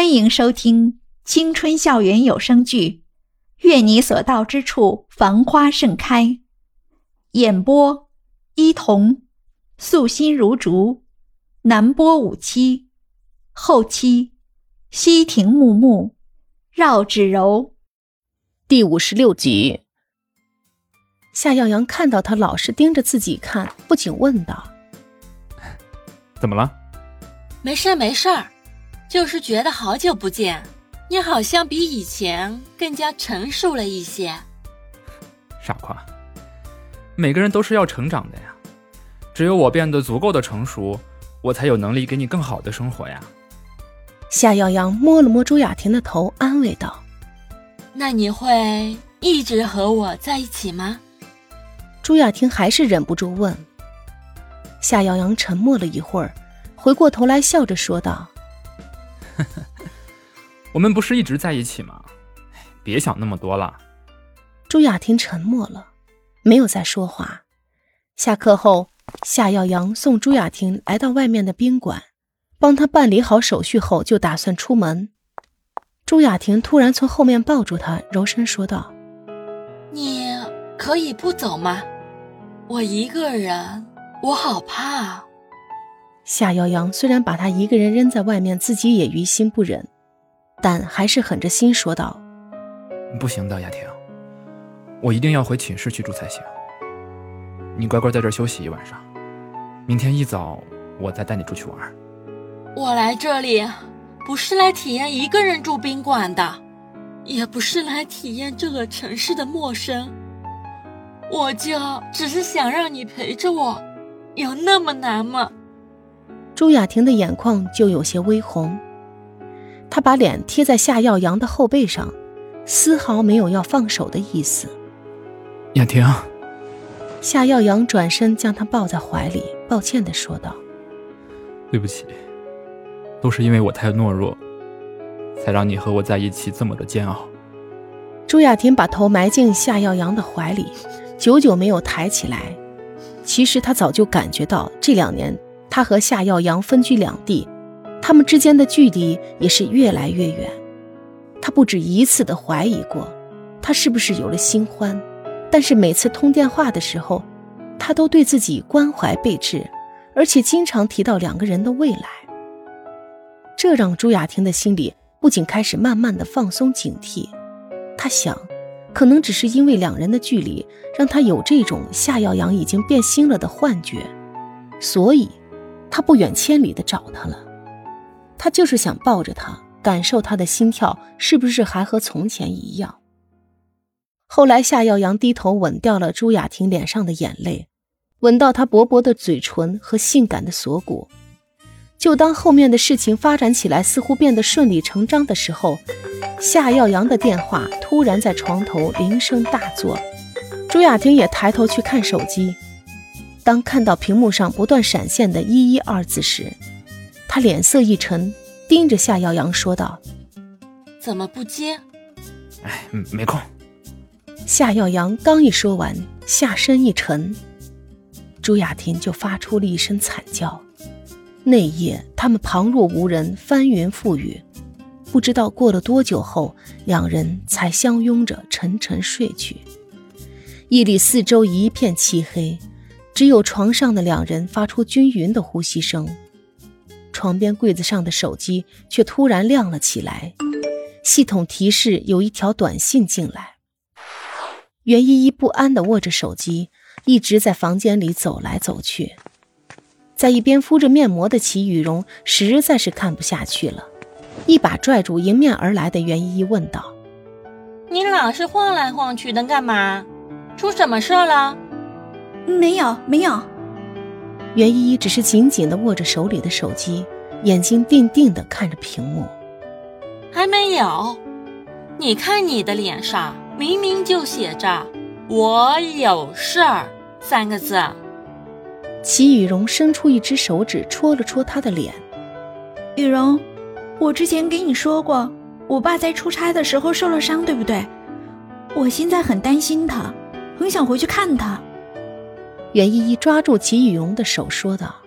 欢迎收听青春校园有声剧《愿你所到之处繁花盛开》，演播：伊童，素心如竹，南波五七，后期：西亭木木，绕指柔。第五十六集，夏耀阳看到他老是盯着自己看，不禁问道：“ 怎么了？”“没事没事儿。”就是觉得好久不见，你好像比以前更加成熟了一些。傻瓜，每个人都是要成长的呀，只有我变得足够的成熟，我才有能力给你更好的生活呀。夏耀阳摸了摸朱雅婷的头，安慰道：“那你会一直和我在一起吗？”朱雅婷还是忍不住问。夏耀阳沉默了一会儿，回过头来笑着说道。我们不是一直在一起吗？别想那么多了。朱雅婷沉默了，没有再说话。下课后，夏耀阳送朱雅婷来到外面的宾馆，帮她办理好手续后，就打算出门。朱雅婷突然从后面抱住他，柔声说道：“你可以不走吗？我一个人，我好怕。”夏耀阳虽然把她一个人扔在外面，自己也于心不忍，但还是狠着心说道：“不行的，雅婷，我一定要回寝室去住才行。你乖乖在这休息一晚上，明天一早我再带你出去玩。”我来这里不是来体验一个人住宾馆的，也不是来体验这个城市的陌生，我就只是想让你陪着我，有那么难吗？朱雅婷的眼眶就有些微红，她把脸贴在夏耀阳的后背上，丝毫没有要放手的意思。雅婷，夏耀阳转身将她抱在怀里，抱歉的说道：“对不起，都是因为我太懦弱，才让你和我在一起这么的煎熬。”朱雅婷把头埋进夏耀阳的怀里，久久没有抬起来。其实她早就感觉到这两年。他和夏耀阳分居两地，他们之间的距离也是越来越远。他不止一次的怀疑过，他是不是有了新欢，但是每次通电话的时候，他都对自己关怀备至，而且经常提到两个人的未来。这让朱雅婷的心里不仅开始慢慢的放松警惕，她想，可能只是因为两人的距离，让她有这种夏耀阳已经变心了的幻觉，所以。他不远千里的找他了，他就是想抱着他，感受他的心跳是不是还和从前一样。后来，夏耀阳低头吻掉了朱雅婷脸上的眼泪，吻到她薄薄的嘴唇和性感的锁骨。就当后面的事情发展起来似乎变得顺理成章的时候，夏耀阳的电话突然在床头铃声大作，朱雅婷也抬头去看手机。当看到屏幕上不断闪现的“一一”二字时，他脸色一沉，盯着夏耀阳说道：“怎么不接？”“哎，没空。”夏耀阳刚一说完，下身一沉，朱雅婷就发出了一声惨叫。那夜，他们旁若无人，翻云覆雨，不知道过了多久后，两人才相拥着沉沉睡去。夜里四周一片漆黑。只有床上的两人发出均匀的呼吸声，床边柜子上的手机却突然亮了起来，系统提示有一条短信进来。袁依依不安地握着手机，一直在房间里走来走去。在一边敷着面膜的齐雨荣实在是看不下去了，一把拽住迎面而来的袁依依，问道：“你老是晃来晃去的干嘛？出什么事了？”没有，没有。袁依依只是紧紧的握着手里的手机，眼睛定定的看着屏幕。还没有？你看你的脸上，明明就写着“我有事儿”三个字。齐雨荣伸出一只手指戳了戳他的脸。雨荣，我之前给你说过，我爸在出差的时候受了伤，对不对？我现在很担心他，很想回去看他。袁依依抓住齐雨荣的手说道。